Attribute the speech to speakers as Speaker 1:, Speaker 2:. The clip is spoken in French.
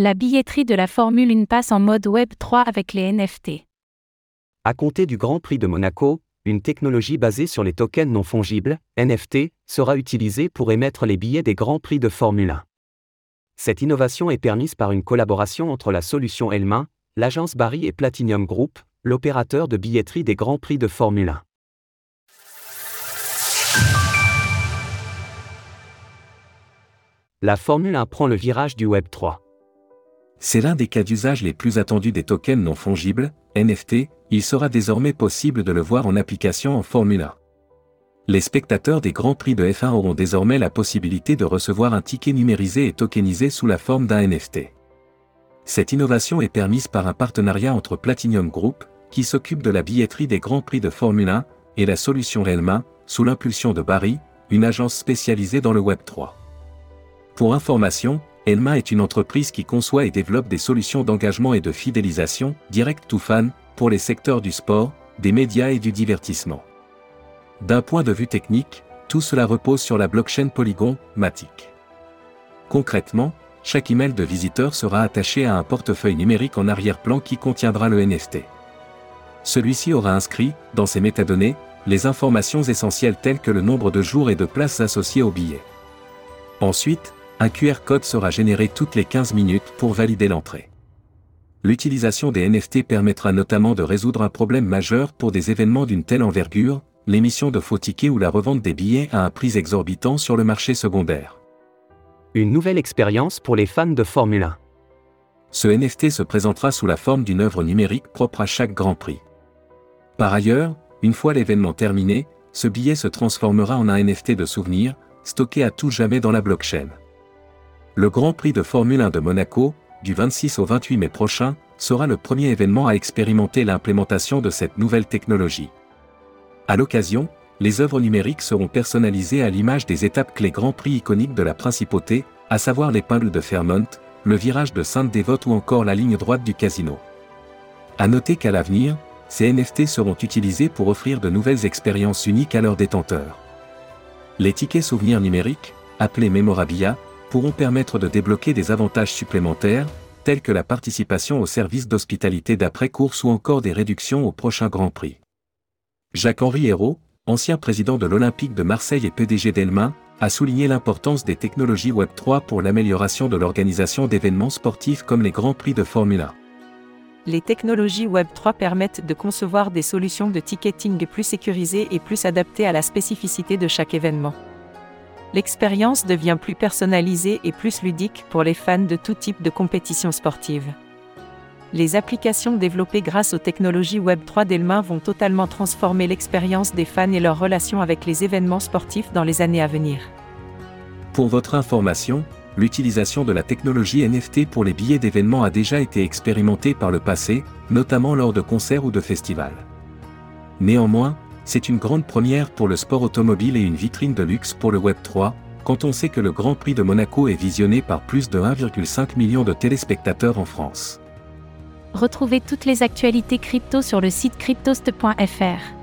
Speaker 1: La billetterie de la Formule 1 passe en mode Web 3 avec les NFT.
Speaker 2: À compter du Grand Prix de Monaco, une technologie basée sur les tokens non fongibles, NFT, sera utilisée pour émettre les billets des Grands Prix de Formule 1. Cette innovation est permise par une collaboration entre la solution Elmain, l'agence Barry et Platinum Group, l'opérateur de billetterie des Grands Prix de Formule 1. La Formule 1 prend le virage du Web 3.
Speaker 3: C'est l'un des cas d'usage les plus attendus des tokens non fongibles, NFT, il sera désormais possible de le voir en application en Formule 1. Les spectateurs des Grands Prix de F1 auront désormais la possibilité de recevoir un ticket numérisé et tokenisé sous la forme d'un NFT. Cette innovation est permise par un partenariat entre Platinum Group, qui s'occupe de la billetterie des Grands Prix de Formule 1, et la solution Relma, sous l'impulsion de Barry, une agence spécialisée dans le Web 3. Pour information, Elma est une entreprise qui conçoit et développe des solutions d'engagement et de fidélisation, direct to fan, pour les secteurs du sport, des médias et du divertissement. D'un point de vue technique, tout cela repose sur la blockchain Polygon, Matic. Concrètement, chaque email de visiteur sera attaché à un portefeuille numérique en arrière-plan qui contiendra le NFT. Celui-ci aura inscrit, dans ses métadonnées, les informations essentielles telles que le nombre de jours et de places associées au billet. Ensuite, un QR code sera généré toutes les 15 minutes pour valider l'entrée. L'utilisation des NFT permettra notamment de résoudre un problème majeur pour des événements d'une telle envergure, l'émission de faux tickets ou la revente des billets à un prix exorbitant sur le marché secondaire.
Speaker 2: Une nouvelle expérience pour les fans de Formule 1.
Speaker 3: Ce NFT se présentera sous la forme d'une œuvre numérique propre à chaque Grand Prix. Par ailleurs, une fois l'événement terminé, ce billet se transformera en un NFT de souvenir, stocké à tout jamais dans la blockchain. Le Grand Prix de Formule 1 de Monaco, du 26 au 28 mai prochain, sera le premier événement à expérimenter l'implémentation de cette nouvelle technologie. À l'occasion, les œuvres numériques seront personnalisées à l'image des étapes clés Grand Prix iconiques de la principauté, à savoir l'épingle de Fairmont, le virage de Sainte-Dévote ou encore la ligne droite du casino. À noter qu'à l'avenir, ces NFT seront utilisés pour offrir de nouvelles expériences uniques à leurs détenteurs. Les tickets souvenirs numériques, appelés Memorabilia, pourront permettre de débloquer des avantages supplémentaires, tels que la participation au service d'hospitalité d'après-course ou encore des réductions au prochain Grand Prix. Jacques-Henri Hérault, ancien président de l'Olympique de Marseille et PDG d'Elmain, a souligné l'importance des technologies Web3 pour l'amélioration de l'organisation d'événements sportifs comme les Grands Prix de Formule 1.
Speaker 4: Les technologies Web3 permettent de concevoir des solutions de ticketing plus sécurisées et plus adaptées à la spécificité de chaque événement l'expérience devient plus personnalisée et plus ludique pour les fans de tout type de compétition sportive. Les applications développées grâce aux technologies Web3 d'Elmain vont totalement transformer l'expérience des fans et leur relation avec les événements sportifs dans les années à venir.
Speaker 3: Pour votre information, l'utilisation de la technologie NFT pour les billets d'événements a déjà été expérimentée par le passé, notamment lors de concerts ou de festivals. Néanmoins, c'est une grande première pour le sport automobile et une vitrine de luxe pour le Web3, quand on sait que le Grand Prix de Monaco est visionné par plus de 1,5 million de téléspectateurs en France.
Speaker 1: Retrouvez toutes les actualités crypto sur le site cryptost.fr.